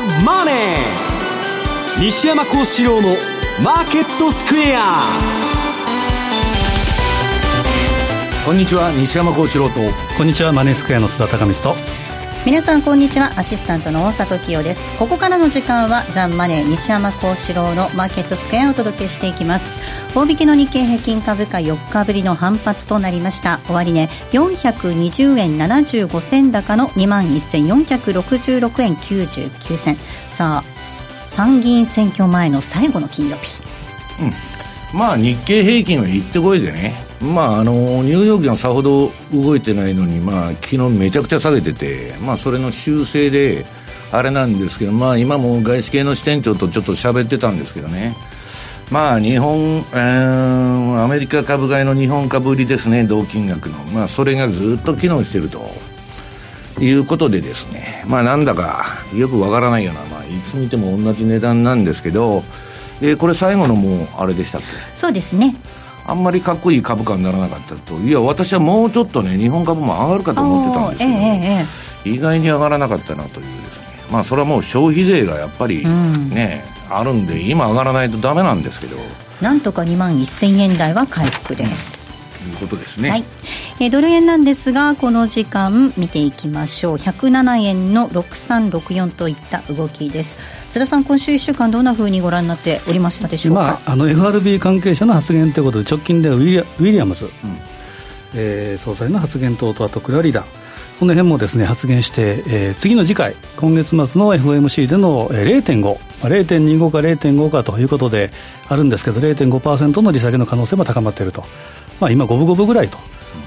ザ・マネー」西山幸四郎の「マーケットスクエア」こんにちは西山幸四郎と。こんにちはマネースクエアの津田隆光と。皆さんこんにちは。アシスタントの大里清です。ここからの時間はザンマネー西山幸四郎のマーケットスクエアをお届けしていきます大引けの日経平均株価4日ぶりの反発となりました。終値、ね、420円75銭高の2万1466円99銭。さあ参議院選挙前の最後の金曜日。うん。まあ日経平均は行ってこいでね。まあ、あのニューヨークがさほど動いてないのに、まあ昨日めちゃくちゃ下げてて、まあ、それの修正で、あれなんですけど、まあ、今も外資系の支店長とちょっと喋ってたんですけどね、まあ、日本、えー、アメリカ株買いの日本株売りですね、同金額の、まあ、それがずっと機能してると。いうことでですね、まあ、なんだかよくわからないような、まあ、いつ見ても同じ値段なんですけど、えー、これ最後のもうあれでしたっけ？そうですね。あんまりかっこいい株価にならなかったと。いや私はもうちょっとね日本株も上がるかと思ってたんですけど、えー、意外に上がらなかったなというですね。まあそれはもう消費税がやっぱりね、うん、あるんで今上がらないとダメなんですけど。なんとか2万1000円台は回復です、いうことですね、はい。えー、ドル円なんですがこの時間見ていきましょう。107円の6364といった動きです。津田さん今週1週間どんなふうにご覧になっておりましたでしょうか、まあ、あの FRB 関係者の発言ということで直近ではウィリアウィリアムズ、うん、えー、総裁の発言等とあとクラリダこの辺もですね発言して、えー、次の次回今月末の FOMC での0.5、まあ、0.25か0.5かということであるんですけど0.5%の利下げの可能性も高まっていると。まあ、今、五分五分ぐらいと、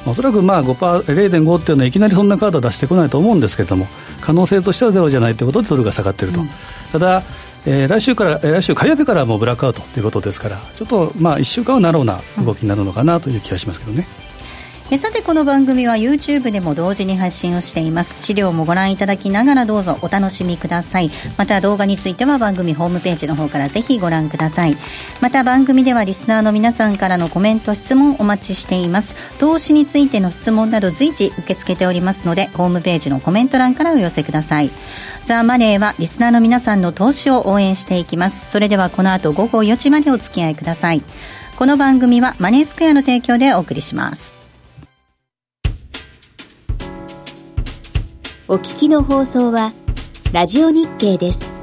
おそらくまあ0.5っていうのはいきなりそんなカードは出してこないと思うんですけれども、可能性としてはゼロじゃないということでドルが下がっていると、うん、ただ、えー、来週から、来週火曜日からもうブラックアウトということですから、ちょっとまあ1週間はなろうな動きになるのかなという気がしますけどね。うんえさてこの番組は YouTube でも同時に発信をしています。資料もご覧いただきながらどうぞお楽しみください。また動画については番組ホームページの方からぜひご覧ください。また番組ではリスナーの皆さんからのコメント質問お待ちしています。投資についての質問など随時受け付けておりますのでホームページのコメント欄からお寄せください。ザ・マネーはリスナーの皆さんの投資を応援していきます。それではこの後午後4時までお付き合いください。この番組はマネースクエアの提供でお送りします。お聞きの放送は、ラジオ日経です。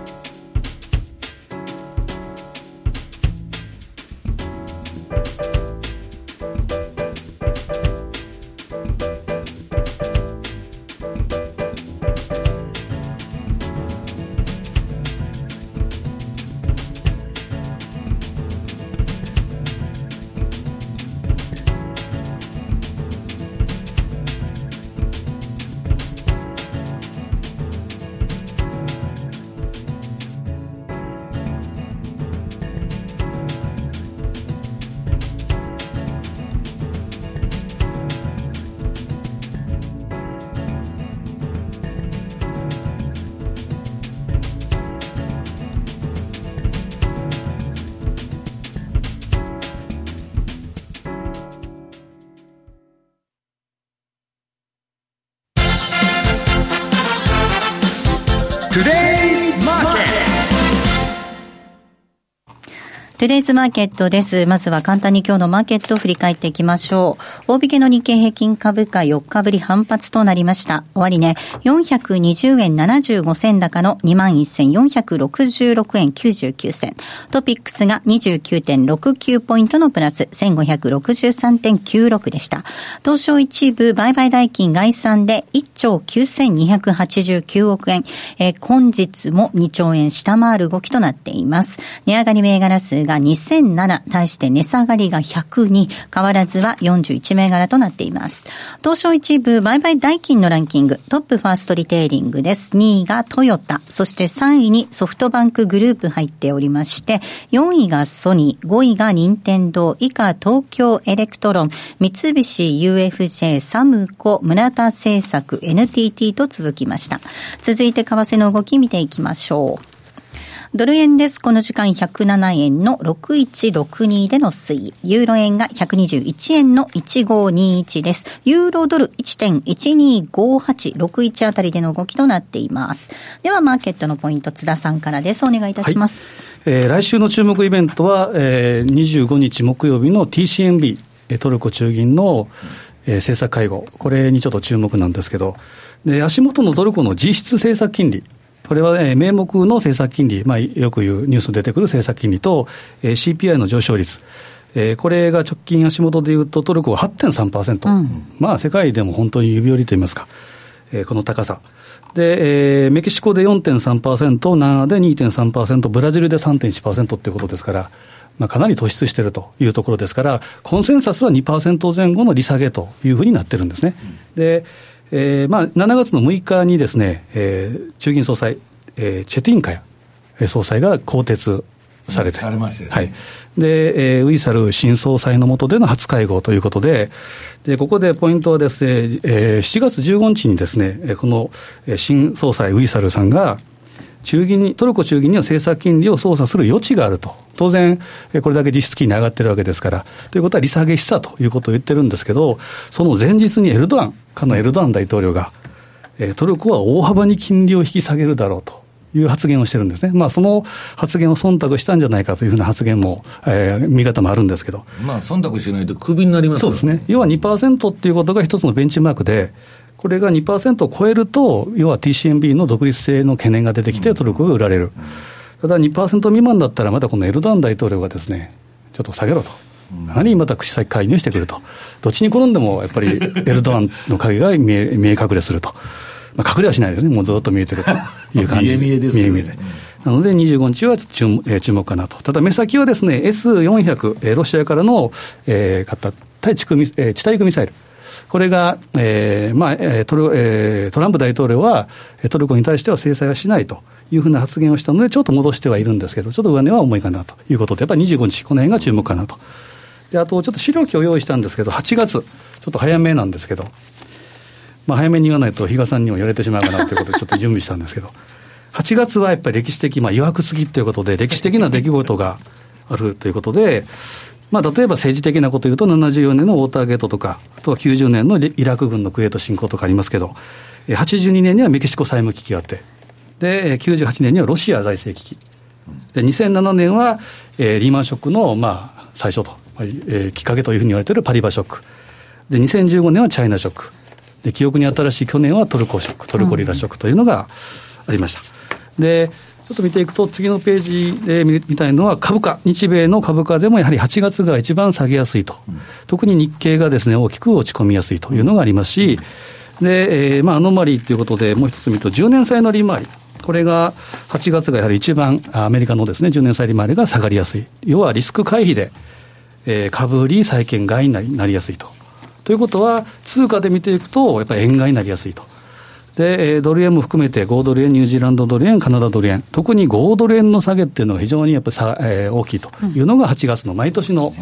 トゥデイズマーケットです。まずは簡単に今日のマーケットを振り返っていきましょう。大引けの日経平均株価4日ぶり反発となりました。終値、ね、420円75銭高の21,466円99銭。トピックスが29.69ポイントのプラス1563.96でした。東証一部売買代金概算で1兆9289億円。えー、本日も2兆円下回る動きとなっています。値上がり銘柄数が2007、対して値下がりが102、変わらずは41銘柄となっています。東証一部売買代金のランキング、トップファーストリテイリングです。2位がトヨタ、そして3位にソフトバンクグループ入っておりまして、4位がソニー、5位が任天堂、以下東京エレクトロン、三菱 UFJ、サムコ、村田製作、NTT と続きました。続いて為替の動き見ていきましょう。ドル円です。この時間107円の6162での推移。ユーロ円が121円の1521です。ユーロドル1.125861あたりでの動きとなっています。では、マーケットのポイント、津田さんからです。お願いいたします。はい、えー、来週の注目イベントは、えー、25日木曜日の TCMB、トルコ中銀の、えー、政策会合、これにちょっと注目なんですけど、で足元のトルコの実質政策金利、これは、えー、名目の政策金利、まあ、よく言うニュースに出てくる政策金利と、えー、CPI の上昇率、えー、これが直近足元でいうと、トルコは8.3%、うん、まあ、世界でも本当に指折りといいますか、えー、この高さ。で、えー、メキシコで4.3%、ナーで2.3%、ブラジルで3.1%っていうことですから、まあ、かなり突出しているというところですから、コンセンサスは2%前後の利下げというふうになってるんですね。うん、でえーまあ、7月の6日にですね、えー、中銀総裁、えー、チェティンカヤ総裁が更迭されて、されましたね、はい、で、えー、ウイサル新総裁の下での初会合ということで、でここでポイントはですね、えー、7月15日にですね、この新総裁ウイサルさんが、中銀に、トルコ中銀には政策金利を操作する余地があると。当然、これだけ実質金利上がってるわけですから。ということは利下げ示唆ということを言ってるんですけど、その前日にエルドアン、かのエルドアン大統領が、トルコは大幅に金利を引き下げるだろうと。いう発言をしてるんですね。まあ、その発言を忖度したんじゃないかというふうな発言も、えー、見方もあるんですけど。まあ、忖度しないとクビになります、そうですね。要は2%っていうことが一つのベンチマークで、これが2%を超えると、要は TCMB の独立性の懸念が出てきて、トルコが売られる。ただ2%未満だったら、まだこのエルドアン大統領がですね、ちょっと下げろと。何また口先介入してくると。どっちに転んでも、やっぱりエルドアンの影が見え見え隠れすると。まあ、隠れはしないですね。もうずっと見えてるという感じ。見え見えですね。見え見えで。なので25日は注,、えー、注目かなと。ただ目先はですね、S400、えー、ロシアからの、えー、対地区、えー、地対空ミサイル。これが、えーまあトルえー、トランプ大統領は、トルコに対しては制裁はしないというふうな発言をしたので、ちょっと戻してはいるんですけど、ちょっと上値は重いかなということで、やっぱり25日、この辺が注目かなと。であと、ちょっと資料機を用意したんですけど、8月、ちょっと早めなんですけど、まあ、早めに言わないと、比嘉さんにも言われてしまうかなということで、ちょっと準備したんですけど、8月はやっぱり歴史的、まあ、曰くすぎということで、歴史的な出来事があるということで、まあ、例えば政治的なこと言うと、74年のウォーターゲートとか、あとは90年のイラク軍のクウェート侵攻とかありますけど、82年にはメキシコ債務危機があって、で、98年にはロシア財政危機。で、2007年は、えー、リーマンショックの、まあ、最初と、えー、きっかけというふうに言われているパリバショック。で、2015年はチャイナショック。で、記憶に新しい去年はトルコショック、トルコリラショックというのがありました。で、ちょっと見ていくと、次のページで見たいのは株価、日米の株価でもやはり8月が一番下げやすいと、うん、特に日経がですね、大きく落ち込みやすいというのがありますし、で、えー、まあ、アノマリーということで、もう一つ見ると、10年債の利回り。これが8月がやはり一番アメリカのですね、10年債利回りが下がりやすい。要はリスク回避で、えー、株売り債券買いになりやすいと。ということは、通貨で見ていくと、やっぱり円買いになりやすいと。で、ドル円も含めて5ドル円、ニュージーランドドル円、カナダドル円、特に5ドル円の下げっていうのが非常にやっぱりさ、えー、大きいというのが8月の毎年の、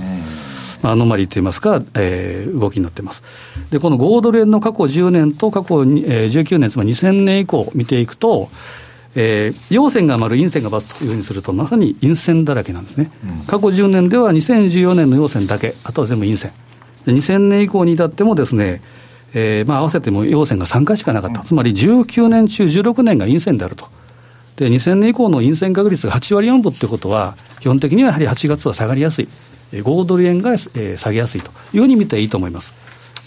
アノマリーといいますか、えー、動きになっています。で、この5ドル円の過去10年と過去、えー、19年、つまり2000年以降見ていくと、えー、陽線が丸、陰線が×というふうにすると、まさに陰線だらけなんですね。うん、過去10年では2014年の陽線だけ、あとは全部陰線。で2000年以降に至ってもですね、えーまあ、合わせても陽線が3回しかなかった、つまり19年中16年が陰線であると。で、2000年以降の陰線確率が8割4分ということは、基本的にはやはり8月は下がりやすい、5ドル円が、えー、下げやすいというふうに見ていいと思います。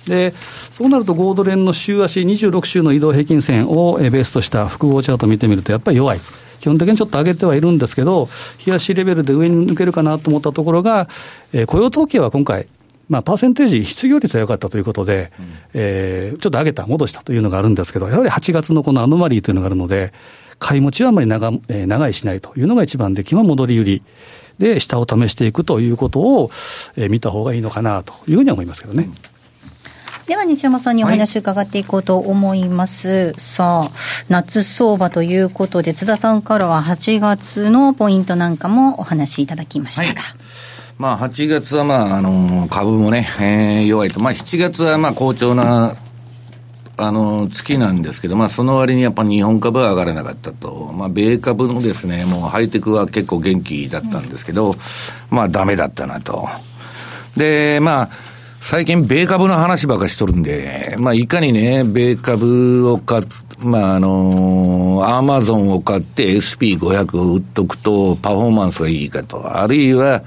で、そうなると5ドル円の週足26週の移動平均線をベースとした複合チャートを見てみると、やっぱり弱い。基本的にちょっと上げてはいるんですけど、日足レベルで上に抜けるかなと思ったところが、えー、雇用統計は今回、まあ、パーセンテージ、失業率は良かったということで、うん、えー、ちょっと上げた、戻したというのがあるんですけど、やはり8月のこのアノマリーというのがあるので、買い持ちはあまり長,、えー、長いしないというのが一番で、基本戻り売り。で下を試していくということを、えー、見た方がいいのかなというふうには思いますけどね。うん。では西山さんにお話伺っていこうと思います、はい、さあ夏相場ということで津田さんからは8月のポイントなんかもお話しいただきましたが、はいまあ、8月は、まあ、あの、株もね、えー、弱いと。まあ、7月は、まあ、好調な、あの、月なんですけど、まあ、その割にやっぱ日本株は上がらなかったと。まあ、米株のですね、もうハイテクは結構元気だったんですけど、まあ、ダメだったなと。で、まあ、最近米株の話ばかしとるんで、まあ、いかにね、米株を買っまあ、あのアマゾンを買って SP500 を売っとくとパフォーマンスがいいかと。あるいは、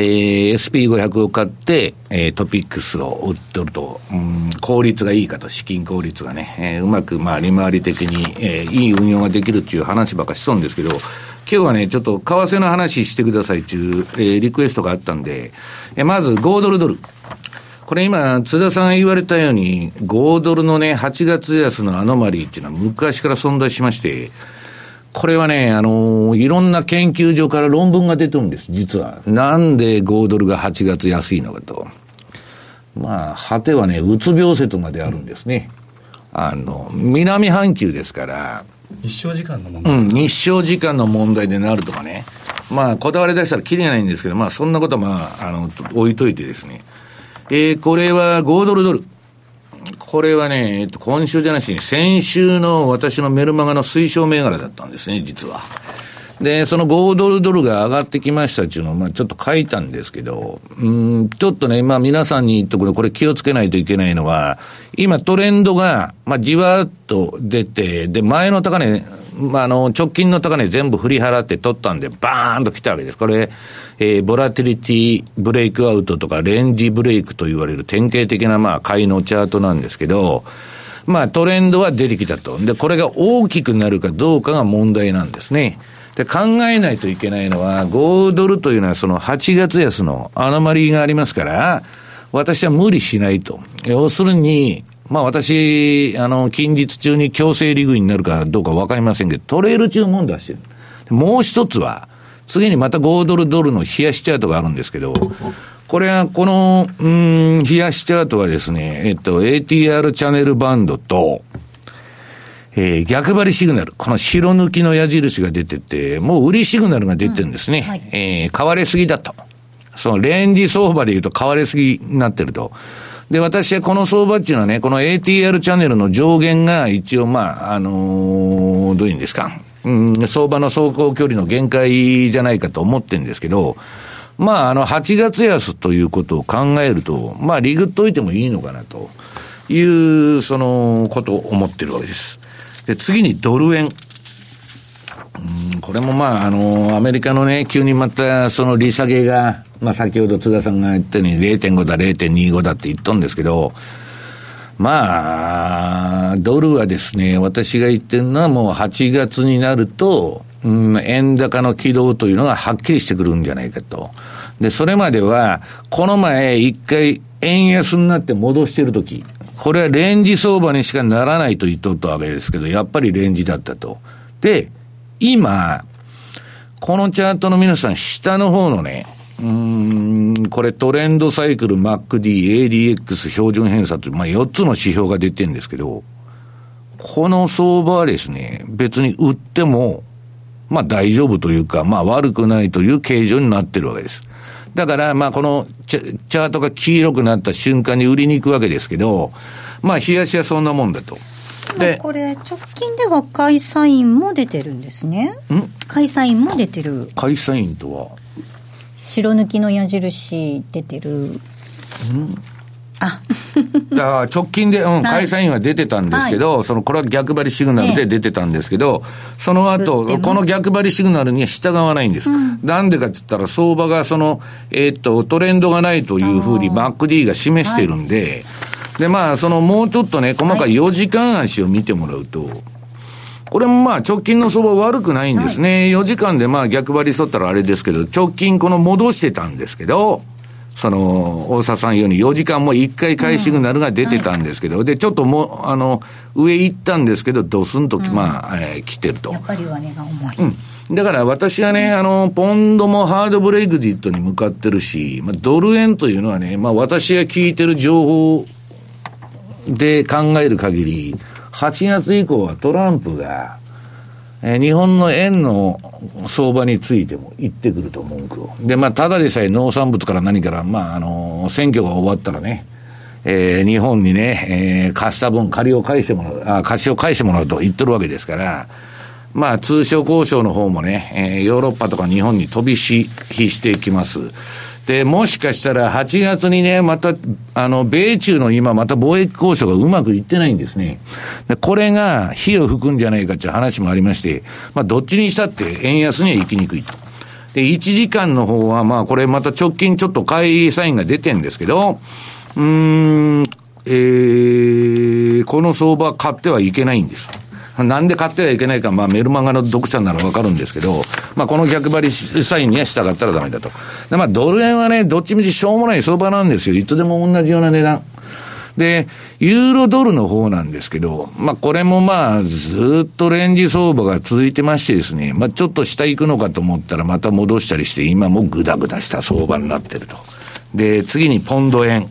えー、SP500 を買って、えー、トピックスを売っとると、うん、効率がいいかと、資金効率がね、えー、うまく、まあ、利回り的に、えー、いい運用ができるっていう話ばかしそうんですけど、今日はね、ちょっと為替の話してくださいっていう、えー、リクエストがあったんで、えー、まず5ドルドル。これ今、津田さんが言われたように、5ドルのね、8月安のアノマリーっていうのは昔から存在しまして、これはね、あのいろんな研究所から論文が出てるんです、実は。なんで5ドルが8月安いのかと。まあ、果てはね、うつ病説まであるんですね。あの、南半球ですから。日照時間の問題。うん、日照時間の問題でなるとかね。まあ、こだわり出したらきりがないんですけど、まあ、そんなことはまあ、あの、置いといてですね。えー、これは5ドルドル。これはね、えっと、今週じゃなしに、先週の私のメルマガの推奨銘柄だったんですね、実は。で、その5ドルドルが上がってきましたっていうのを、まあちょっと書いたんですけど、うん、ちょっとね、まあ皆さんに言っとくれ、これ気をつけないといけないのは、今トレンドが、まあじわっと出て、で、前の高値、まああの、直近の高値全部振り払って取ったんで、バーンと来たわけです。これ、えー、ボラティリティブレイクアウトとかレンジブレイクと言われる典型的なまあ買いのチャートなんですけど、まあトレンドは出てきたと。で、これが大きくなるかどうかが問題なんですね。で、考えないといけないのは、5ドルというのはその8月安のアノマリーがありますから、私は無理しないと。要するに、まあ私、あの、近日中に強制利食いになるかどうかわかりませんけど、トレール注文出してる。もう一つは、次にまた5ドルドルの冷やしチャートがあるんですけど、これは、この、うん、冷やしチャートはですね、えっと、ATR チャンネルバンドと、えー、逆張りシグナル。この白抜きの矢印が出てて、もう売りシグナルが出てるんですね。うんはい、えー、買われすぎだと。そのレンジ相場で言うと買われすぎになってると。で、私はこの相場っていうのはね、この ATR チャンネルの上限が一応、まあ、あのー、どういうんですか。うん、相場の走行距離の限界じゃないかと思ってるんですけど、まあ、あの、8月安ということを考えると、まあ、リグっといてもいいのかなという、その、ことを思ってるわけです。で、次にドル円。これもまあ、あの、アメリカのね、急にまた、その利下げが、まあ、先ほど津田さんが言ったように0.5だ、0.25だって言ったんですけど、まあ、ドルはですね、私が言ってるのはもう8月になると、うん、円高の軌道というのがはっきりしてくるんじゃないかと。で、それまでは、この前一回円安になって戻してるとき、これはレンジ相場にしかならないと言っとったわけですけど、やっぱりレンジだったと。で、今、このチャートの皆さん、下の方のね、うん、これトレンドサイクル MacD、ADX 標準偏差という、まあ4つの指標が出てるんですけど、この相場はですね、別に売っても、まあ大丈夫というか、まあ悪くないという形状になってるわけです。だから、まあこのチャートが黄色くなった瞬間に売りに行くわけですけど、まあ冷やしはそんなもんだと。で、これ直近では開催員も出てるんですね。ん？開催員も出てる。開催員とは？白抜きの矢印出てる。うんあ。だから直近で、うん、会社員は出てたんですけど、はい、その、これは逆張りシグナルで出てたんですけど、その後、この逆張りシグナルには従わないんです。うん、なんでかって言ったら、相場がその、えー、っと、トレンドがないというふうに MacD が示してるんで、はい、で、まあ、その、もうちょっとね、細かい4時間足を見てもらうと、これもまあ直近の相場悪くないんですね。はい、4時間でまあ逆張りしとったらあれですけど、直近この戻してたんですけど、その、大沢さんように4時間も1回返しシグナルが出てたんですけど、うんはい、で、ちょっともう、あの、上行ったんですけど、ドスンと、うん、まあ、えー、来てると。やっぱり上値が重い。うん。だから私はね、あの、ポンドもハードブレイクディットに向かってるし、まあ、ドル円というのはね、まあ私が聞いてる情報で考える限り、8月以降はトランプが、えー、日本の円の相場についても言ってくると文句を。で、まあ、ただでさえ農産物から何から、まあ、あの、選挙が終わったらね、えー、日本にね、えー、貸した分、借りを返してもらう、あ、貸しを返してもらうと言ってるわけですから、まあ、通商交渉の方もね、えー、ヨーロッパとか日本に飛び火してきます。で、もしかしたら8月にね、また、あの、米中の今また貿易交渉がうまくいってないんですね。で、これが火を吹くんじゃないかっていう話もありまして、まあ、どっちにしたって円安には行きにくいと。で、1時間の方は、まあ、これまた直近ちょっと買いサインが出てんですけど、うーん、えー、この相場買ってはいけないんです。なんで買ってはいけないか、まあメルマガの読者ならわかるんですけど、まあこの逆張りサインには従ったらダメだと。で、まあドル円はね、どっちみちしょうもない相場なんですよ。いつでも同じような値段。で、ユーロドルの方なんですけど、まあこれもまあずっとレンジ相場が続いてましてですね、まあちょっと下行くのかと思ったらまた戻したりして、今もぐだぐだした相場になってると。で、次にポンド円。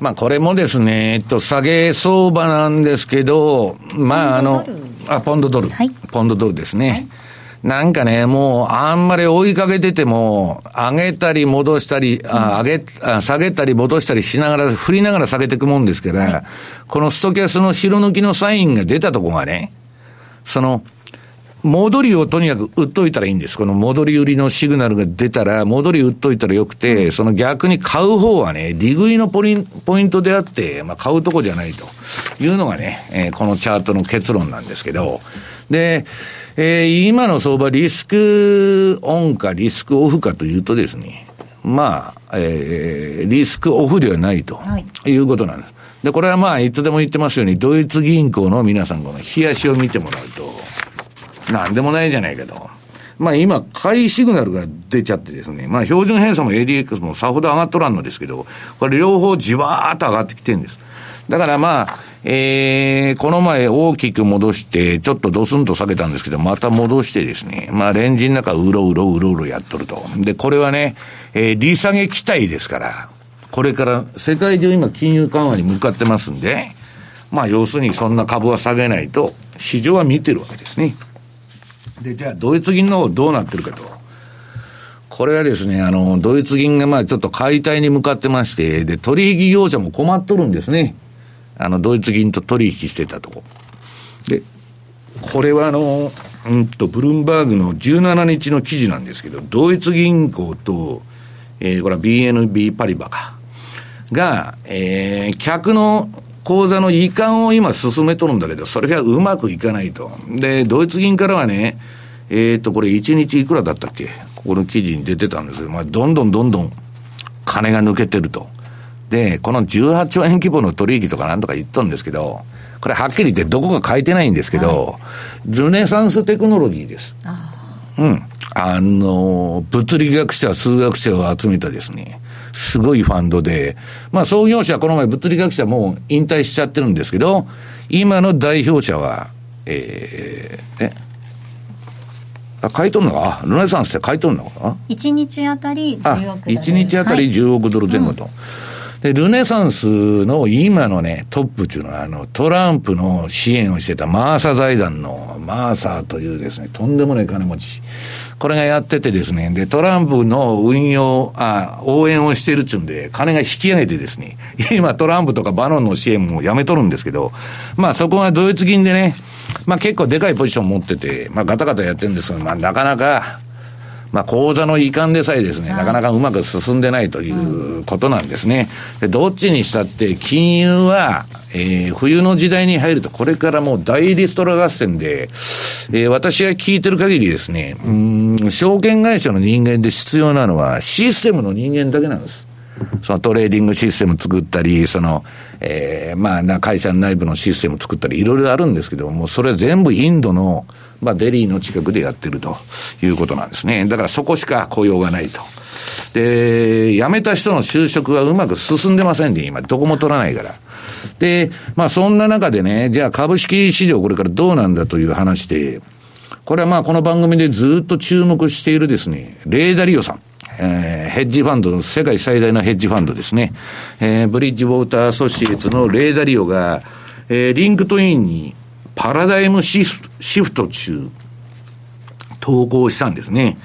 まあこれもですね、えっと、下げ相場なんですけど、まああの、あ、ポンドドル。はい、ポンドドルですね。はい。なんかね、もう、あんまり追いかけてても、上げたり戻したり、あ上げ、あ下げたり戻したりしながら、振りながら下げていくもんですから、はい、このストキャスの白抜きのサインが出たとこがね、その、戻りをとにかく売っといたらいいんです。この戻り売りのシグナルが出たら、戻り売っといたらよくて、その逆に買う方はね、利食いのポイントであって、まあ買うとこじゃないと。いうのがね、えー、このチャートの結論なんですけど、で、えー、今の相場リスクオンかリスクオフかというとですね、まあ、えー、リスクオフではないとい。うことなんです。で、これはまあ、いつでも言ってますように、ドイツ銀行の皆さん、この冷やしを見てもらうと、なんでもないじゃないかと。まあ今、買いシグナルが出ちゃってですね、まあ標準偏差も ADX もさほど上がっとらんのですけど、これ両方じわーっと上がってきてるんです。だからまあ、えー、この前大きく戻して、ちょっとドスンと下げたんですけど、また戻してですね、まあレンジの中うろうろうろうろやっとると。で、これはね、えー、利下げ期待ですから、これから世界中今金融緩和に向かってますんで、まあ要するにそんな株は下げないと、市場は見てるわけですね。で、じゃあ、ドイツ銀の方どうなってるかと。これはですね、あの、ドイツ銀がまあちょっと解体に向かってまして、で、取引業者も困っとるんですね。あの、ドイツ銀と取引してたとこ。で、これはあの、うんと、ブルームバーグの17日の記事なんですけど、ドイツ銀行と、えー、これは BNB パリバか、が、えー、客の口座の移管を今進めとるんだけど、それがうまくいかないと。で、ドイツ銀からはね、えっ、ー、と、これ1日いくらだったっけ？ここの記事に出てたんですけど、まあ、どんどんどんどん金が抜けてると。で、この18兆円規模の取引とかなんとか言っとるんですけど、これはっきり言ってどこか書いてないんですけど、はい、ルネサンステクノロジーです。うん。あの、物理学者、数学者を集めたですね、すごいファンドで、まあ創業者はこの前物理学者も引退しちゃってるんですけど、今の代表者は、えー、えあ、買い取るのか？あ、ルネサンスって買い取るのかな ?1 日あたり10億ドル。1日あたり10億ドル前後と。はいで、ルネサンスの今のね、トップっていうのは、あの、トランプの支援をしてたマーサ財団のマーサーというですね、とんでもない金持ち。これがやっててですね、で、トランプの運用、あ、応援をしてるっちゅうんで、金が引き上げてですね、今トランプとかバノンの支援もやめとるんですけど、まあそこがドイツ銀でね、まあ結構でかいポジション持ってて、まあガタガタやってるんですけど、まあなかなか、まあ、口座の移管でさえですね、なかなかうまく進んでないということなんですね。で、どっちにしたって、金融は、えー、冬の時代に入ると、これからもう大リストラ合戦で、えー、私が聞いてる限りですね、うん、証券会社の人間で必要なのは、システムの人間だけなんです。そのトレーディングシステム作ったり、その、えー、まあな、会社内部のシステム作ったり、いろいろあるんですけども、それ全部インドの、まあ、デリーの近くでやってるということなんですね。だからそこしか雇用がないと。で、辞めた人の就職はうまく進んでませんで、今、どこも取らないから。で、まあ、そんな中でね、じゃあ株式市場これからどうなんだという話で、これはまあ、この番組でずっと注目しているですね、レーダリオさん。えー、ヘッジファンドの世界最大のヘッジファンドですね。えー、ブリッジウォーターアソシエイツのレイ・ダリオが、えー、リンクトインにパラダイムシフトっちゅう投稿したんですね。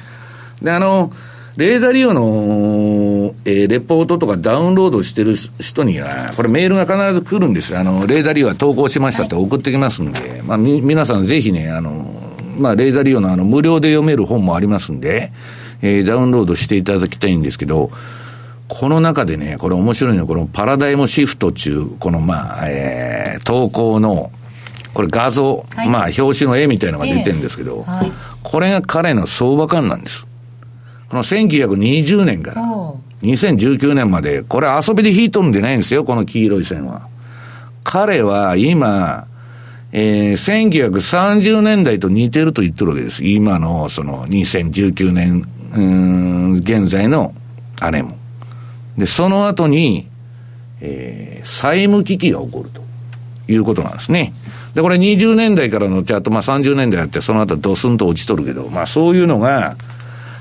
で、あの、レイ・ダリオの、えー、レポートとかダウンロードしてる人には、これメールが必ず来るんです。あの、レイ・ダリオは投稿しましたって送ってきますんで、はい、まあ、み、皆さんぜひね、あの、まあ、レーダー利用のあの、無料で読める本もありますんで、えー、ダウンロードしていただきたいんですけど、この中でね、これ面白いのは、このパラダイムシフト中、このまあ、えー、投稿の、これ画像、はい、まあ、表紙の絵みたいなのが出てるんですけど、えーはい、これが彼の相場感なんです。この1920年から2019年まで、これ遊びで引いとるんじゃないんですよ、この黄色い線は。彼は今、えー、1930年代と似てると言ってるわけです。今の、その、2019年、うん、現在のあれも。で、その後に、えー、債務危機が起こるということなんですね。で、これ20年代からのチャート、まあ30年代あって、その後ドスンと落ちとるけど、まあそういうのが、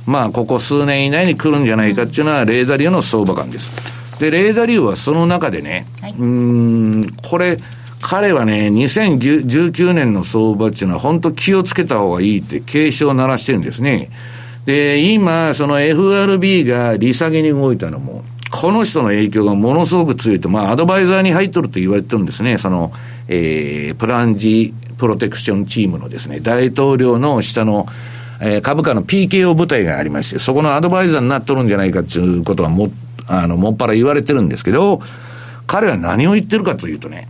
まあここ数年以内に来るんじゃないかっていうのは、レーダー流の相場感です。で、レーダー流はその中でね、はい、うん、これ、彼はね、2019年の相場っていうのは本当気をつけた方がいいって警鐘を鳴らしてるんですね。で、今、その FRB が利下げに動いたのも、この人の影響がものすごく強いと、まあ、アドバイザーに入っとると言われてるんですね。その、えー、プランジプロテクションチームのですね、大統領の下の、えー、株価の PKO 部隊がありまして、そこのアドバイザーになっとるんじゃないかっていうことはも、あの、もっぱら言われてるんですけど、彼は何を言ってるかというとね、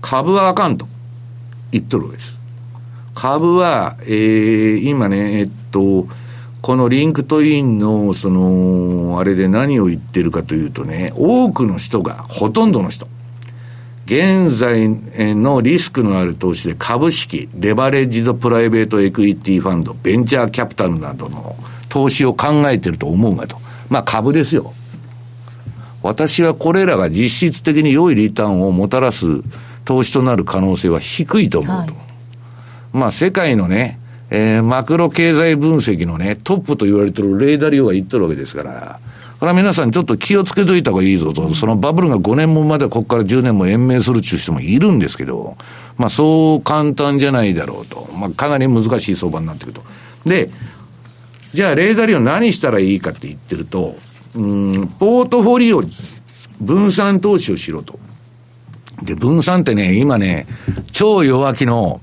株はあかんと言っとるわけです。株は、えー、今ね、えっと、このリンクトインの、その、あれで何を言ってるかというとね、多くの人が、ほとんどの人、現在のリスクのある投資で株式、レバレッジドプライベートエクイティファンド、ベンチャーキャピタルなどの投資を考えてると思うがと。まあ株ですよ。私はこれらが実質的に良いリターンをもたらす投資となる可能性は低いと思うと。はい、まあ世界のね、えー、マクロ経済分析のね、トップと言われてるレーダーリオが言ってるわけですから、これは皆さんちょっと気をつけといた方がいいぞと、そのバブルが5年もまでここから10年も延命するっていう人もいるんですけど、まあそう簡単じゃないだろうと。まあかなり難しい相場になってくると。で、じゃあレーダーリオ何したらいいかって言ってると、うん、ポートフォリオ分散投資をしろと。で、分散ってね、今ね、超弱気の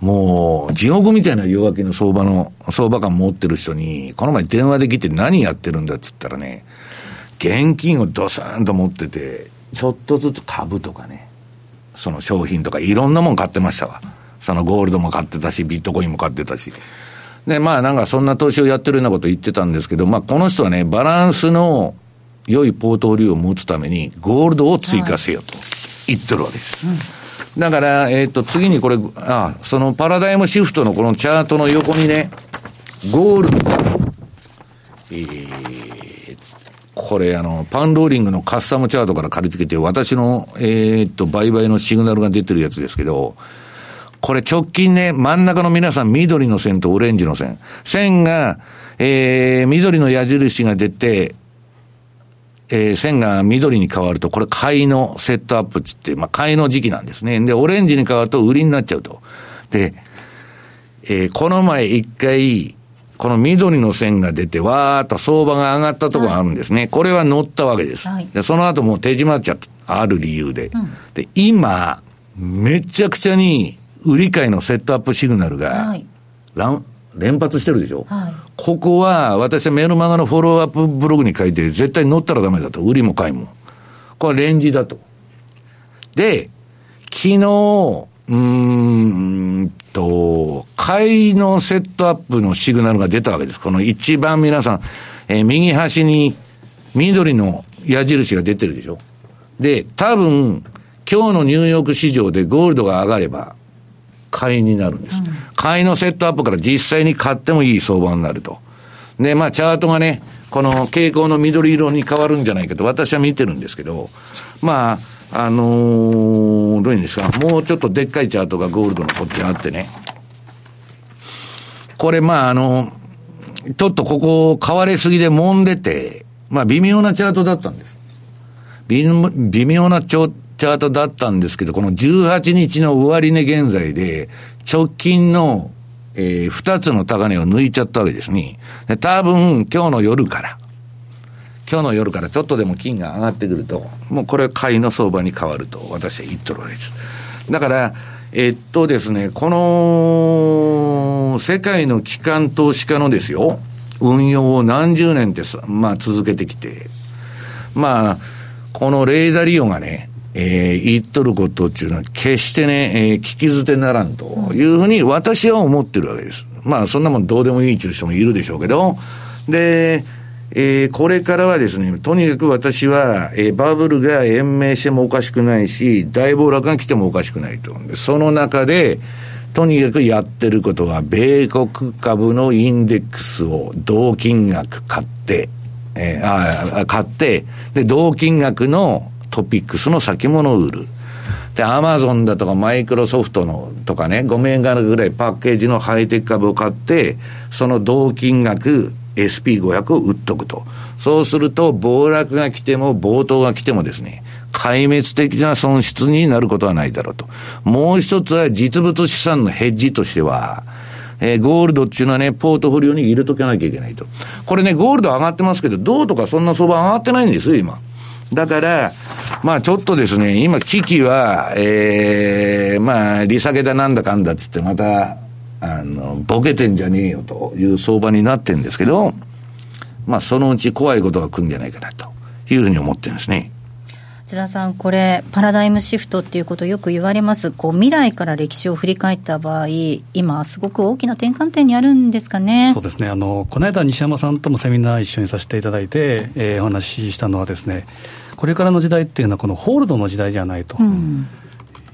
もう、地獄みたいな弱気の相場の、相場感持ってる人に、この前電話で来て何やってるんだっつったらね、現金をドスンと持ってて、ちょっとずつ株とかね、その商品とかいろんなもん買ってましたわ。そのゴールドも買ってたし、ビットコインも買ってたし。で、まあなんかそんな投資をやってるようなこと言ってたんですけど、まあこの人はね、バランスの良いポートリオを持つために、ゴールドを追加せよと言ってるわけです。うんだから、えっ、ー、と、次にこれ、あ、そのパラダイムシフトのこのチャートの横にね、ゴールド、えー、これあの、パンローリングのカスタムチャートから借り付けて、私の、えっ、ー、と、売買のシグナルが出てるやつですけど、これ直近ね、真ん中の皆さん緑の線とオレンジの線。線が、えー、緑の矢印が出て、えー、線が緑に変わると、これ買いのセットアップつって、まあ、買いの時期なんですね。で、オレンジに変わると売りになっちゃうと。で、えー、この前一回、この緑の線が出て、わーっと相場が上がったところがあるんですね。はい、これは乗ったわけです。はい、でその後もう手締まっちゃった。ある理由で。うん、で、今、めちゃくちゃに売り買いのセットアップシグナルが、はい、連発してるでしょ、はい、ここは私はメールマガのフォローアップブログに書いて、絶対乗ったらダメだと。売りも買いも。これレンジだと。で、昨日、うーんと、買いのセットアップのシグナルが出たわけです。この一番皆さん、えー、右端に緑の矢印が出てるでしょ？で、多分、今日のニューヨーク市場でゴールドが上がれば、買いになるんです。うん、買いのセットアップから実際に買ってもいい相場になると。で、まあ、チャートがね、この傾向の緑色に変わるんじゃないかと私は見てるんですけど、まあ、あのー、どういうんですか、もうちょっとでっかいチャートがゴールドのこっちにあってね。これ、まあ、あの、ちょっとここ買われすぎで揉んでて、まあ、微妙なチャートだったんです。微妙なチャチャートだったんですけど、この18日の終値現在で、直近の、えー、2つの高値を抜いちゃったわけですね。で、多分、今日の夜から、今日の夜からちょっとでも金が上がってくると、もうこれ買いの相場に変わると私は言っとるわけです。だから、えっとですね、この、世界の機関投資家のですよ、運用を何十年ってまあ続けてきて、まあ、このレーダー利用がね、えー、言っとることっていうのは決してね、えー、聞き捨てならんというふうに私は思ってるわけです。まあそんなもんどうでもいいっていう人もいるでしょうけど、で、えー、これからはですね、とにかく私は、えー、バブルが延命してもおかしくないし、大暴落が来てもおかしくないと。その中で、とにかくやってることは、米国株のインデックスを同金額買って、えー、あ買って、で、同金額のトピックスの先物を売る。で、アマゾンだとかマイクロソフトのとかね、5銘柄ぐらいパッケージのハイテク株を買って、その同金額 SP500 を売っとくと。そうすると、暴落が来ても、暴騰が来てもですね、壊滅的な損失になることはないだろうと。もう一つは実物資産のヘッジとしては、えー、ゴールドっていうのはね、ポートフォリオに入れとかなきゃいけないと。これね、ゴールド上がってますけど、銅とかそんな相場上がってないんですよ、今。だから、まあちょっとですね、今危機は、ええー、まあ利下げだなんだかんだっつってまた、あの、ボケてんじゃねえよという相場になってるんですけど、まあそのうち怖いことが来るんじゃないかなというふうに思ってるんですね。津田さん、これ、パラダイムシフトっていうことよく言われます、こう未来から歴史を振り返った場合、今、すごく大きな転換点にあるんですかね。そうですね。あの、この間、西山さんともセミナー一緒にさせていただいて、えー、お話ししたのはですね、これからの時代っていうのは、このホールドの時代じゃないと。うん。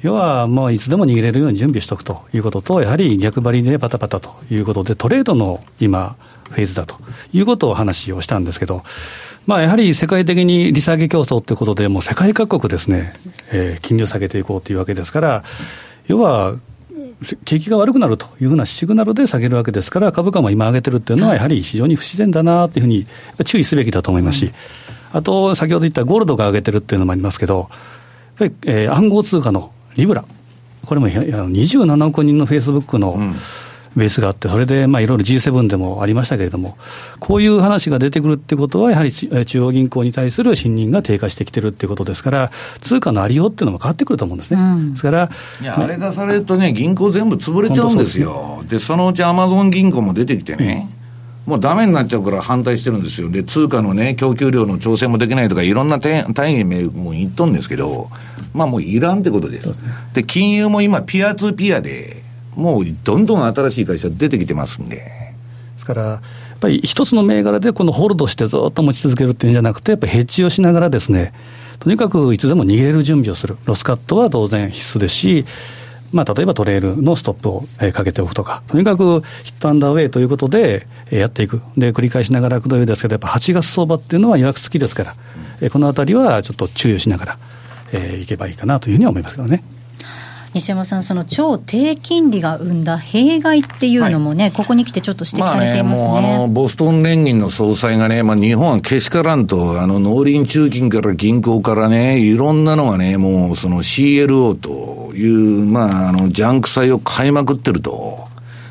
要は、もういつでも逃げれるように準備しておくと。いうことと、やはり逆張りでパタパタということで、トレードの今、フェーズだということを話をしたんですけど、まあ、やはり世界的に利下げ競争ということで、もう世界各国ですね、えー、金利を下げていこうというわけですから、要は、景気が悪くなるというふうなシグナルで下げるわけですから、株価も今上げてるっていうのは、やはり非常に不自然だなというふうに注意すべきだと思いますし、あと、先ほど言ったゴールドが上げてるっていうのもありますけど、やっぱり、えー、暗号通貨のリブラ、これも27億人のフェイスブックの、うんベースがあって、それでまあいろいろ G7 でもありましたけれども、こういう話が出てくるってことは、やはり中央銀行に対する信任が低下してきてるっていうことですから、通貨のありようっていうのも変わってくると思うんですね。うん、ですから、いや、あれ出されるとね、銀行全部潰れちゃうんですよ。で、そのうちアマゾン銀行も出てきてね。うんもうダメになっちゃうから反対してるんですよ。で、通貨のね、供給量の調整もできないとか、いろんな大義名も言っとんですけど、まあもういらんってことです。で、金融も今、ピアツーピアで、もうどんどん新しい会社出てきてますんで。ですから、やっぱり一つの銘柄でこのホールドしてずっと持ち続けるっていうんじゃなくて、やっぱりヘッジをしながらですね、とにかくいつでも逃げれる準備をする。ロスカットは当然必須ですし、まあ、例えばトレールのストップをかけておくとか、とにかくヒットアンダーウェイということでやっていく。で、繰り返しながらくどいですけど、やっぱ8月相場っていうのは予約付きですから、このあたりはちょっと注意しながら、えー、いけばいいかなというふうには思いますけどね。西山さん、その超低金利が生んだ弊害っていうのもね、はい、ここに来てちょっと指摘されていますね。まあ、ねあのボストン連銀の総裁がね、まあ、日本はけしからんと、あの農林中金から銀行からね、いろんなのがね、もうその CLO という、まあ、あのジャンク債を買いまくってると。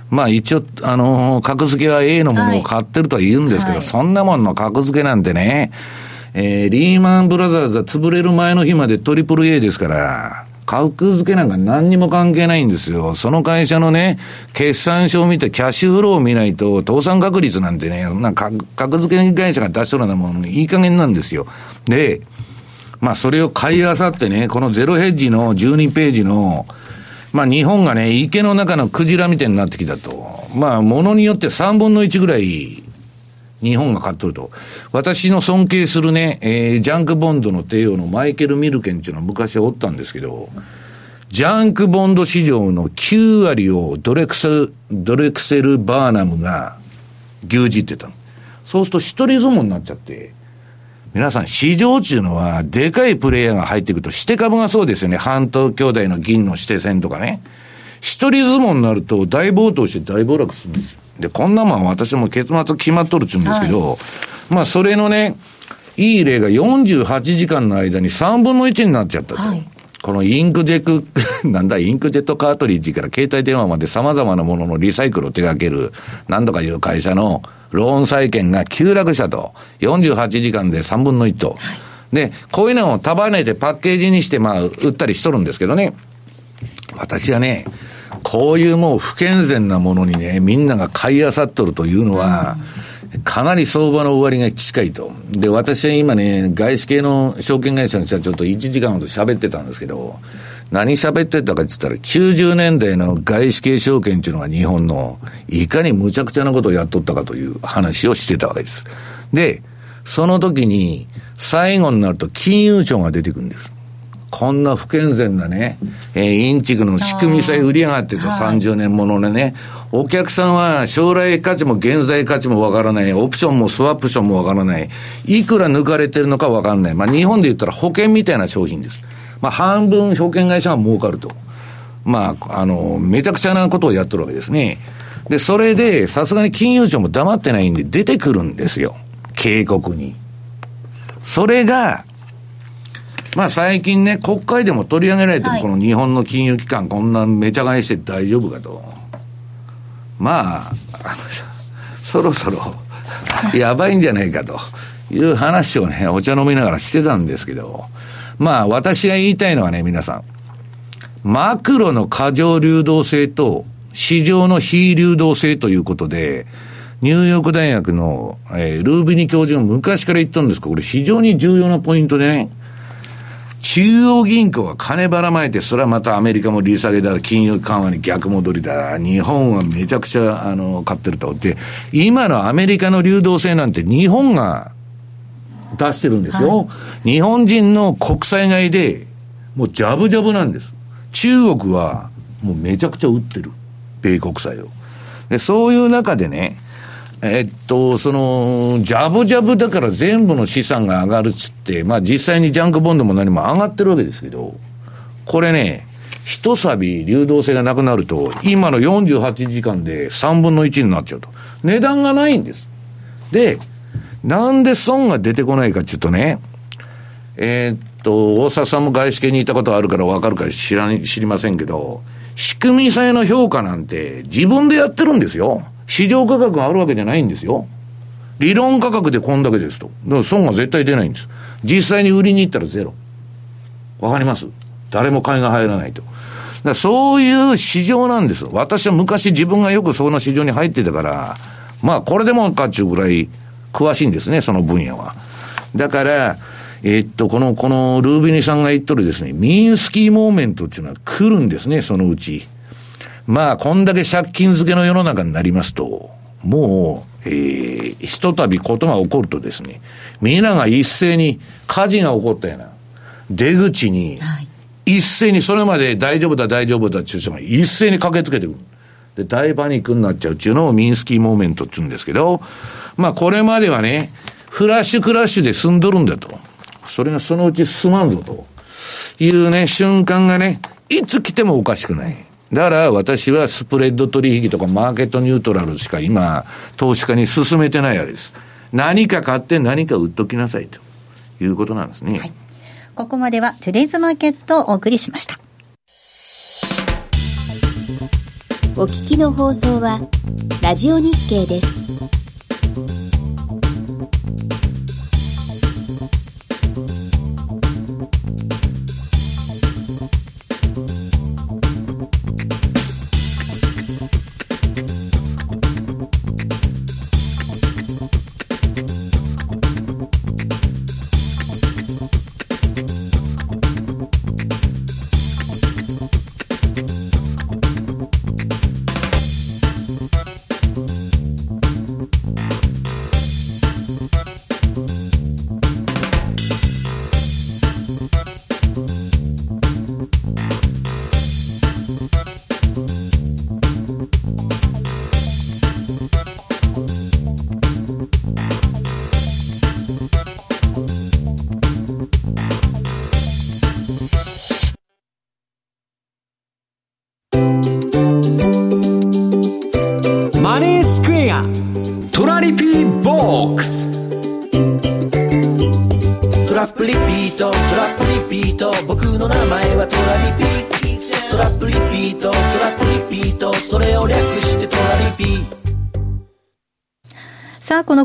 まあ一応、あの、格付けは A のものを買ってるとは言うんですけど、はい、そんなもんの格付けなんてね、えー、リーマンブラザーズは潰れる前の日までトリプル A ですから、格付けなんか何にも関係ないんですよ。その会社のね、決算書を見てキャッシュフローを見ないと、倒産確率なんてね、なんか格付け会社が出しとるようなものいい加減なんですよ。で、まあそれを買いあさってね、このゼロヘッジの12ページの、まあ日本がね、池の中のクジラみたいになってきたと。まあものによって3分の1ぐらい日本が買っとると。私の尊敬するね、えー、ジャンクボンドの帝王のマイケル・ミルケンっていうのは昔おったんですけど、ジャンクボンド市場の9割をドレクセル、ドレクセル・バーナムが牛耳ってたの。そうすると一人相撲になっちゃって、皆さん、市場っていうのは、でかいプレイヤーが入ってくると、して株がそうですよね。半島兄弟の銀の指定戦とかね。一人相撲になると、大暴騰して大暴落するんですよ。で、こんなもん私も結末決まっとるっちゅうんですけど、はい、まあ、それのね、いい例が48時間の間に3分の1になっちゃったと。はい、このインクジェット、なんだ、インクジェットカートリッジから携帯電話まで様々なもののリサイクルを手掛ける、なんとかいう会社のローン債券が急落したと。48時間で3分の1と。はい、で、こういうのを束ねてパッケージにして、まあ、売ったりしとるんですけどね。私はね、こういうもう不健全なものにね、みんなが買い漁っとるというのは、かなり相場の終わりが近いと。で、私は今ね、外資系の証券会社の社長と1時間ほど喋ってたんですけど、何喋ってたかって言ったら、90年代の外資系証券っていうのが日本の、いかに無茶苦茶なことをやっとったかという話をしてたわけです。で、その時に、最後になると金融庁が出てくるんです。こんな不健全なね、えー、インチクの仕組みさえ売り上がってた30年ものでね、お客さんは将来価値も現在価値もわからない、オプションもスワップションもわからない、いくら抜かれてるのかわかんない。まあ日本で言ったら保険みたいな商品です。まあ半分証券会社が儲かると。まあ、あの、めちゃくちゃなことをやってるわけですね。で、それで、さすがに金融庁も黙ってないんで出てくるんですよ。警告に。それが、まあ最近ね、国会でも取り上げられてる、この日本の金融機関、こんなめちゃ買いして大丈夫かと。まあ、そろそろ、やばいんじゃないかという話をね、お茶飲みながらしてたんですけど、まあ私が言いたいのはね、皆さん。マクロの過剰流動性と市場の非流動性ということで、ニューヨーク大学の、えー、ルービニ教授が昔から言ったんですが、これ非常に重要なポイントでね、中央銀行が金ばらまいて、それはまたアメリカも利下げだ、金融緩和に逆戻りだ、日本はめちゃくちゃ、あの、買ってると。で、今のアメリカの流動性なんて日本が出してるんですよ。はい、日本人の国債買いで、もうジャブジャブなんです。中国は、もうめちゃくちゃ売ってる。米国債を。で、そういう中でね、えっと、その、ジャブジャブだから全部の資産が上がるっつって、まあ実際にジャンクボンドも何も上がってるわけですけど、これね、一サビ流動性がなくなると、今の48時間で3分の1になっちゃうと。値段がないんです。で、なんで損が出てこないかっていうとね、えー、っと、大沢さんも外資系にいたことあるからわかるか知らん知りませんけど、仕組み債の評価なんて自分でやってるんですよ。市場価格があるわけじゃないんですよ。理論価格でこんだけですと。だから損が絶対出ないんです。実際に売りに行ったらゼロ。わかります？誰も買いが入らないと。だそういう市場なんです。私は昔自分がよくその市場に入ってたから、まあこれでもかっちゅうぐらい詳しいんですね、その分野は。だから、え、っと、この、このルービニさんが言っとるですね、ミンスキーモーメントっていうのは来るんですね、そのうち。まあ、こんだけ借金漬けの世の中になりますと、もう、えー、ひとたびことが起こるとですね、みんなが一斉に火事が起こったような、出口に、一斉にそれまで大丈夫だ大丈夫だっていう人が一斉に駆けつけてくる。で、大パニックになっちゃうっていうのをミンスキーモーメントって言うんですけど、まあこれまではね、フラッシュクラッシュで済んどるんだと。それがそのうち進まんぞというね、瞬間がね、いつ来てもおかしくない。だから私はスプレッド取引とかマーケットニュートラルしか今、投資家に進めてないわけです。何か買って何か売っときなさいということなんですね。はい、ここまではトゥデイズマーケットをお送りしました。お聞きの放送はラジオ日経です。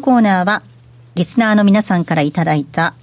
コーナーは、リスナーの皆さんからいただいた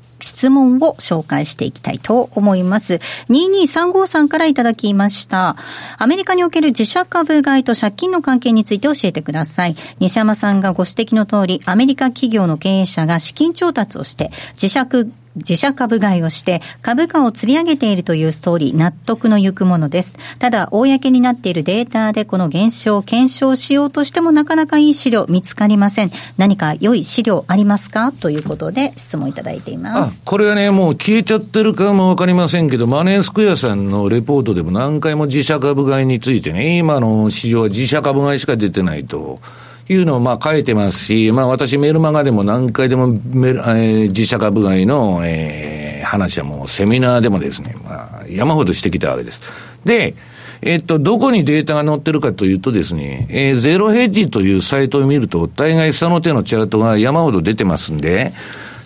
質問を紹介していきたいと思います。2235さんからいただきました。アメリカにおける自社株買いと借金の関係について教えてください。西山さんがご指摘の通り、アメリカ企業の経営者が資金調達をして、自社自社株買いをして株価を釣り上げているというストーリー、納得のゆくものです。ただ、公になっているデータでこの現象を検証しようとしてもなかなかいい資料見つかりません。何か良い資料ありますか？ということで質問いただいています。これはね、もう消えちゃってるかもわかりませんけど、マネースクエアさんのレポートでも何回も自社株買いについてね、今の市場は自社株買いしか出てないと。いうのをまあ書いてますし、まあ私メルマガでも何回でもメル、えー、自社株買いの、えー、話はもうセミナーでもですね、まあ山ほどしてきたわけです。で、えっと、どこにデータが載ってるかというとですね、えー、ゼロヘッジというサイトを見ると、大概その手のチャートが山ほど出てますんで、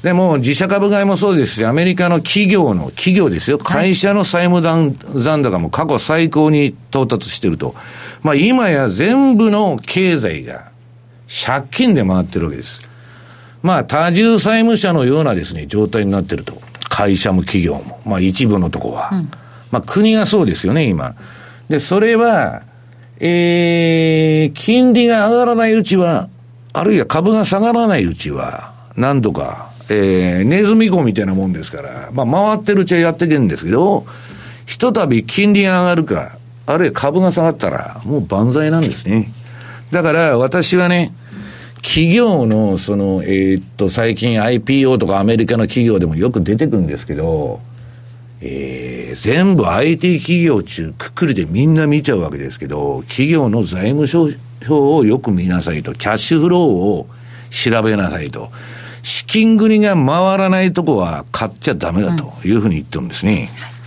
でも、自社株買いもそうですし、アメリカの企業の、企業ですよ、会社の債務残高も過去最高に到達してると。まあ、今や全部の経済が、借金で回ってるわけです。まあ、多重債務者のようなですね、状態になってると。会社も企業も。まあ、一部のとこは。うん、まあ、国がそうですよね、今。で、それは、えー、金利が上がらないうちは、あるいは株が下がらないうちは、何度か、えー、ネズミ子みたいなもんですから、まあ、回ってるうちはやっていけるんですけど、ひとたび金利が上がるか、あるいは株が下がったら、もう万歳なんですね。だから私はね、企業の、その、えー、っと、最近 IPO とかアメリカの企業でもよく出てくるんですけど、えー、全部 IT 企業中くくりでみんな見ちゃうわけですけど、企業の財務諸表をよく見なさいと、キャッシュフローを調べなさいと。資金繰りが回らないとこは買っちゃダメだというふうに言ってるんですね。うん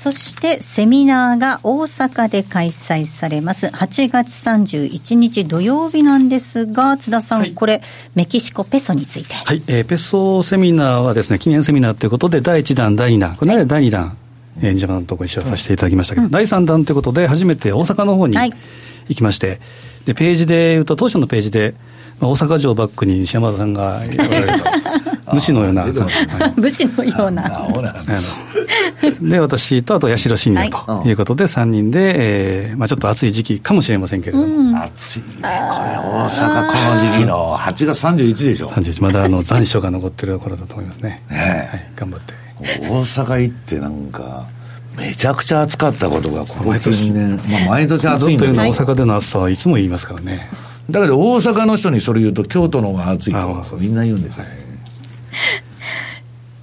そしてセミナーが大阪で開催されます。8月31日土曜日なんですが、津田さん、はい、これ、メキシコペソについて。はい、えー、ペソセミナーはですね、記念セミナーということで、第1弾、第2弾、これ、ね、第2弾、えー、西山さんとご一緒させていただきましたけど、うん、第3弾ということで、初めて大阪の方に行きまして、で、ページで言うと、当初のページで、大阪城バックに西山さんが言われると。武士のような、武士のような。で、私とあと八代信也ということで、3人で、えーまあ、ちょっと暑い時期かもしれませんけれども。暑いね、これ、大阪、この時期の8月31でしょ。31、まだあの 残暑が残ってる頃だと思いますね。ねはい、頑張って。大阪行ってなんか、めちゃくちゃ暑かったことが、この年年、まあ、毎年暑いんだけど。大阪での暑さはいつも言いますからね。だけど大阪の人にそれ言うと、京都の方が暑いとみんな言うんですよね。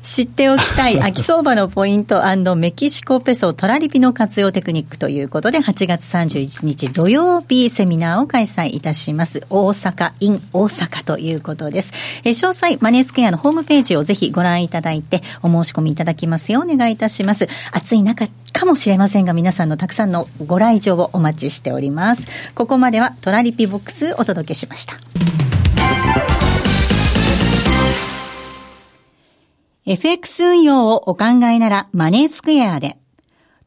知っておきたい 秋相場のポイントメキシコペソトラリピの活用テクニックということで8月31日土曜日セミナーを開催いたします。大阪 in 大阪ということです。え詳細マネースクエアのホームページをぜひご覧いただいてお申し込みいただきますようお願いいたします。暑い中かもしれませんが皆さんのたくさんのご来場をお待ちしております。ここまではトラリピボックスお届けしました。FX 運用をお考えならマネースクエアで、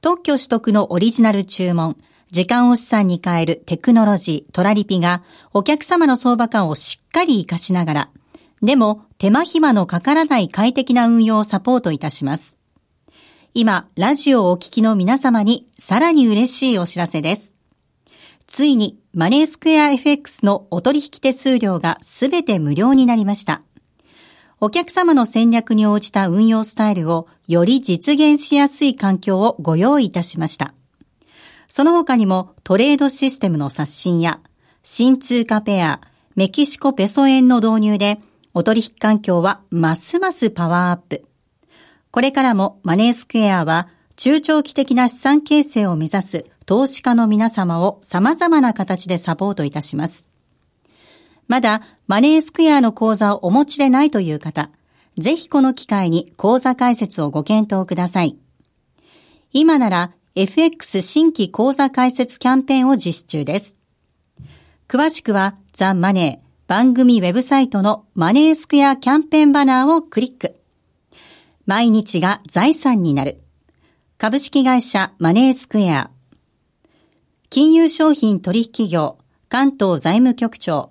特許取得のオリジナル注文、時間を資産に変えるテクノロジー、トラリピがお客様の相場感をしっかり活かしながら、でも手間暇のかからない快適な運用をサポートいたします。今、ラジオをお聞きの皆様にさらに嬉しいお知らせです。ついにマネースクエア FX のお取引手数料がすべて無料になりました。お客様の戦略に応じた運用スタイルをより実現しやすい環境をご用意いたしました。その他にもトレードシステムの刷新や新通貨ペア、メキシコペソ円の導入でお取引環境はますますパワーアップ。これからもマネースクエアは中長期的な資産形成を目指す投資家の皆様を様々な形でサポートいたします。まだマネースクエアの口座をお持ちでないという方、ぜひこの機会に口座開設をご検討ください。今なら FX 新規口座開設キャンペーンを実施中です。詳しくはザ・マネー番組ウェブサイトのマネースクエアキャンペーンバナーをクリック。毎日が財産になる。株式会社マネースクエア。金融商品取引業関東財務局長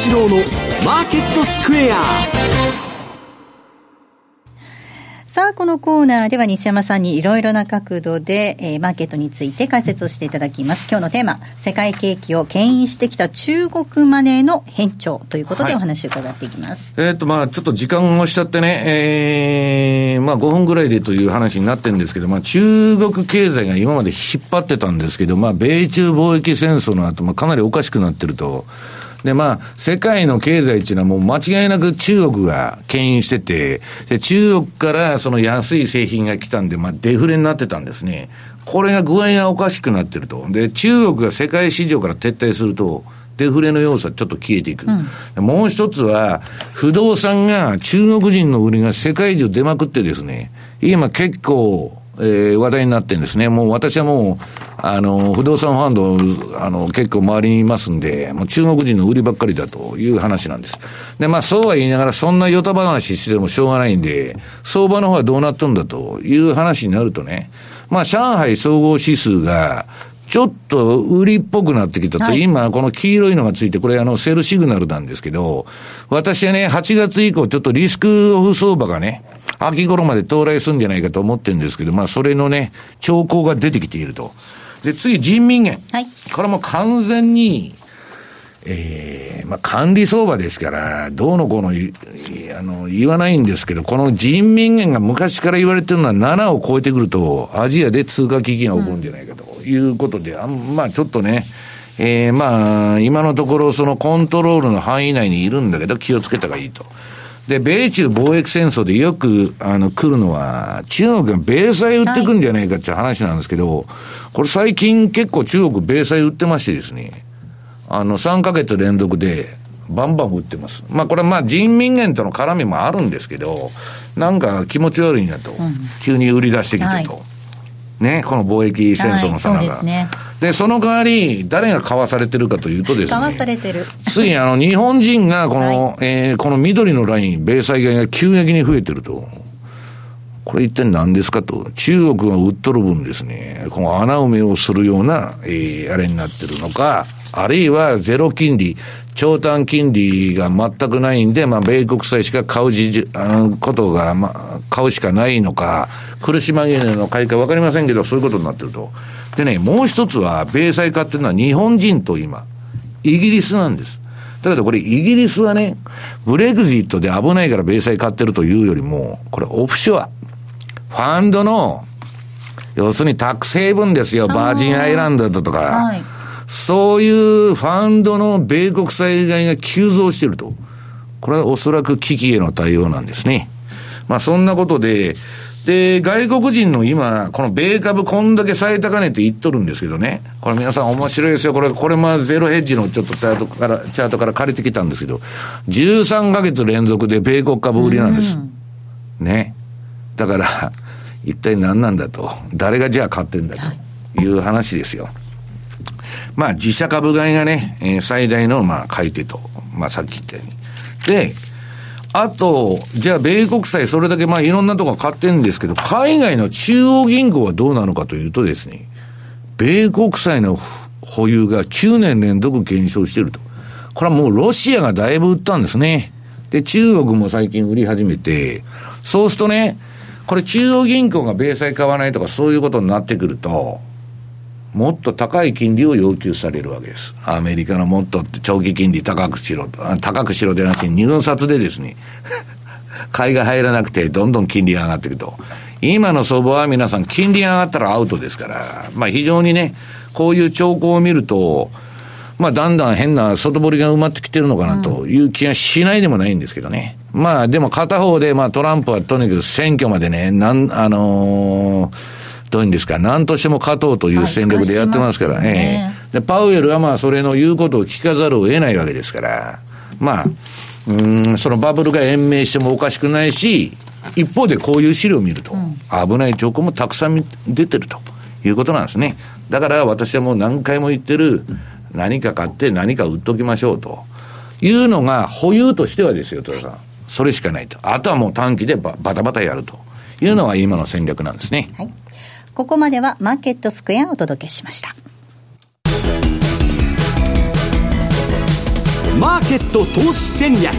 西山幸四郎のマーケットスクエアさあ、このコーナーでは西山さんにいろいろな角度で、えーマーケットについて解説をしていただきます。今日のテーマ、世界景気を牽引してきた中国マネーの変調ということでお話を伺っていきます。えっ、と、まあちょっと時間をしちゃってね、えー、まあ5分ぐらいでという話になってるんですけど、まあ中国経済が今まで引っ張ってたんですけど、まあ米中貿易戦争の後、まあかなりおかしくなってると。で、まあ、世界の経済っていうのはもう間違いなく中国が牽引してて、で、中国からその安い製品が来たんで、まあデフレになってたんですね。これが具合がおかしくなってると。で、中国が世界市場から撤退すると、デフレの要素はちょっと消えていく。もう一つは、不動産が中国人の売りが世界中出まくってですね、今結構、えー話題になってるんですね。もう私はもう、あの、不動産ファンド、あの、結構周りにいますんで、もう中国人の売りばっかりだという話なんです。で、まあそうは言いながら、そんなヨタ話してもしょうがないんで、相場の方はどうなっとんだという話になるとね、まあ上海総合指数が、ちょっと売りっぽくなってきたと、はい今この黄色いのがついて、これあのセルシグナルなんですけど、私はね、8月以降ちょっとリスクオフ相場がね、秋頃まで到来するんじゃないかと思ってるんですけど、まあそれのね、兆候が出てきていると。で、次人民元。はいこれも完全に、ええまあ管理相場ですから、どうのこうのいあの言わないんですけど、この人民元が昔から言われてるのは7を超えてくると、アジアで通貨危機が起こるんじゃないかということで、あんまあちょっとね、ええまあ、今のところそのコントロールの範囲内にいるんだけど気をつけた方がいいと。で、米中貿易戦争でよく、あの、来るのは、中国が米債売ってくんじゃないかっていう話なんですけど、これ最近結構中国米債売ってましてですね、あの、3ヶ月連続で、バンバン売ってます。まあこれはまあ人民元との絡みもあるんですけど、なんか気持ち悪いなと、急に売り出してきてと。はい。ね、この貿易戦争のさなが、でその代わり、誰が買わされてるかというとですね。買わされてる。ついにあの、日本人がこの、えーこの緑のライン、米債買いが急激に増えてると。これ一体何ですかと。中国が売っとる分ですね、この穴埋めをするような、えーあれになってるのか、あるいはゼロ金利、長短金利が全くないんで、まあ、米国債しか買うじあのことが、まあ、買うしかないのか、苦し紛れの買いか分かりませんけど、そういうことになってると。でね、もう一つは、米債買ってるのは日本人と今、イギリスなんです。だけどこれイギリスはね、ブレグジットで危ないから米債買ってるというよりも、これオフショア。ファンドの、要するにタックスヘイブンですよ。バージンアイランドだとか。はいそういうファンドの米国債買いが急増してると。これはおそらく危機への対応なんですね。まあそんなことで、で、外国人の今、この米株こんだけ最高値って言っとるんですけどね。これ皆さん面白いですよ。これ、これまあゼロヘッジのちょっとチャートから、チャートから借りてきたんですけど、13ヶ月連続で米国株売りなんです。ね。だから、一体何なんだと。誰がじゃあ買ってんだという話ですよ。まあ自社株買いがね、えー最大のまあ買い手と、まあさっき言ったように。で、あと、じゃあ米国債それだけまあいろんなとこ買ってんですけど、海外の中央銀行はどうなのかというとですね、米国債の保有が9年連続減少していると。これはもうロシアがだいぶ売ったんですね。で、中国も最近売り始めて、そうするとね、これ中央銀行が米債買わないとかそういうことになってくると、もっと高い金利を要求されるわけです。アメリカのもっと長期金利高くしろ、高くしろでなしに入札でですね、買いが入らなくてどんどん金利が上がっていくと。今の相場は皆さん金利が上がったらアウトですから、まあ非常にね、こういう兆候を見ると、まあだんだん変な外堀が埋まってきてるのかなという気がしないでもないんですけどね。まあでも片方でまあトランプはとにかく選挙までね、なん、あのーどういうんですか、何としても勝とうという戦略でやってますからねええで、パウエルはまあそれの言うことを聞かざるを得ないわけですから、まあ、うーん、そのバブルが延命してもおかしくないし、一方でこういう資料を見ると、危ない兆候もたくさん出てるということなんですね。だから私はもう何回も言ってる、何か買って何か売っときましょうというのが保有としてはですよ、トラさん。それしかないと。あとはもう短期でババタバタやるというのが今の戦略なんですね。はい。ここまではマーケットスクエアをお届けしました。マーケット投資戦略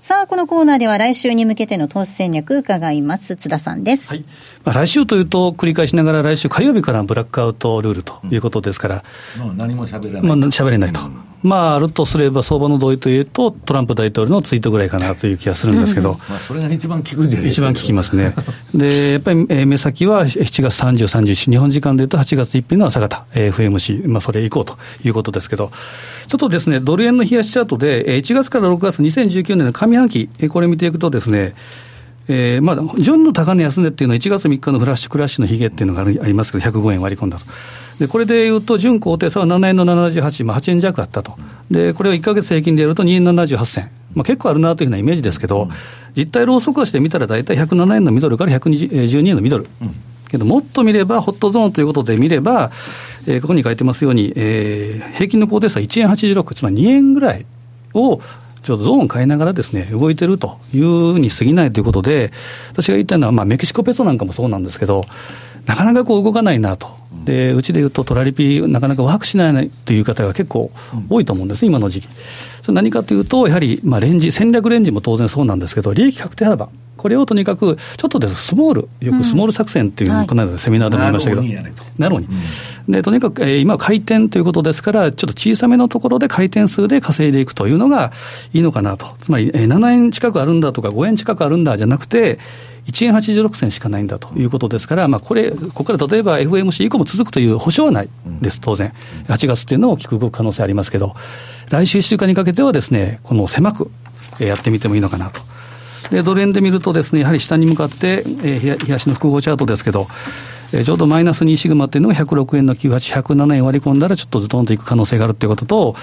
さあ、このコーナーでは来週に向けての投資戦略伺います。津田さんです。はいまあ、来週というと、繰り返しながら来週火曜日からブラックアウトルールということですから、もう何も喋らまあ、喋れないと。まあ、あるとすれば、相場の同意というと、トランプ大統領のツイートぐらいかなという気がするんですけど、まあ、それが一番効くんじゃないですか。一番聞きますね。で、やっぱり、えー目先は7月30、31、日本時間でいうと8月1日の朝方、えー FMC、まあ、それ以降ということですけど、ちょっとですね、ドル円の冷やしチャートで、えー1月から6月、2019年の上半期、えーこれ見ていくとですね、えーまあ、純の高値安値っていうのは1月3日のフラッシュクラッシュのヒゲっていうのがありありますけど、105円割り込んだと。で、これでいうと、純高低差は7円の78、まあ、8円弱あったと。で、これを1か月平均でやると2円78銭。まあ、結構あるなというふうなイメージですけど、実態ローソク足で見たら大体107円のミドルから112円のミドル。けど、もっと見れば、ホットゾーンということで見れば、えーここに書いてますように、えー平均の高低差1円86、つまり2円ぐらいを、ちょっとゾーン変えながらですね、動いてるというに過ぎないということで、私が言いたいのは、まあ、メキシコペソなんかもそうなんですけど、なかなかこう動かないなと。で、うちで言うとトラリピ、なかなかワークしないという方が結構多いと思うんです、今の時期。それ何かというと、やはり、まあ、レンジ、戦略レンジも当然そうなんですけど、利益確定幅。これをとにかく、ちょっとです。スモール、よくスモール作戦っていうのをこの間セミナーでも言いましたけど、なるほど。にやれと。なるほどに。で、とにかく、えー今、回転ということですから、ちょっと小さめのところで回転数で稼いでいくというのがいいのかなと。つまり、えー7円近くあるんだとか、5円近くあるんだじゃなくて、1円86銭しかないんだということですから、まあ、これ、ここから例えば FMC 以降も続くという保証はないです、当然。8月っていうのを大きく動く可能性ありますけど、来週1週間にかけてはですね、この狭くえーやってみてもいいのかなと。で、ドル円で見るとですね、やはり下に向かって、えー、冷や冷やしの複合チャートですけど、えーちょうどマイナス2シグマっていうのが106円の98、107円割り込んだらちょっとズドンといく可能性があるっていうことと、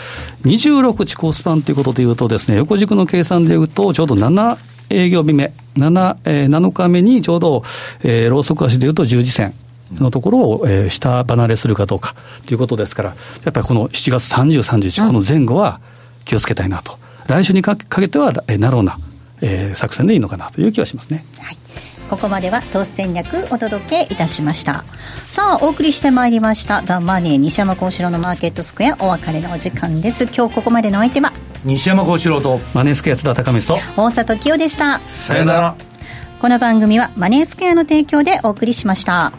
26地高スパンということでいうとですね、横軸の計算でいうと、ちょうど7営業日目、7、えー7日目にちょうど、えー、ローソク足でいうと10時線。のところを、えー下離れするかどうかということですから、やっぱりこの7月30、31、この前後は気をつけたいなと。来週にかかけては、えーナローな、えー作戦でいいのかなという気はしますね。はい。ここまでは投資戦略お届けいたしました。さあ、お送りしてまいりました。ザ・マネー西山幸四郎のマーケットスクエアお別れのお時間です。今日ここまでのお相手は？西山幸四郎と、マネースケア津田高光と、大里清でした。さよなら。この番組はマネースクエアの提供でお送りしました。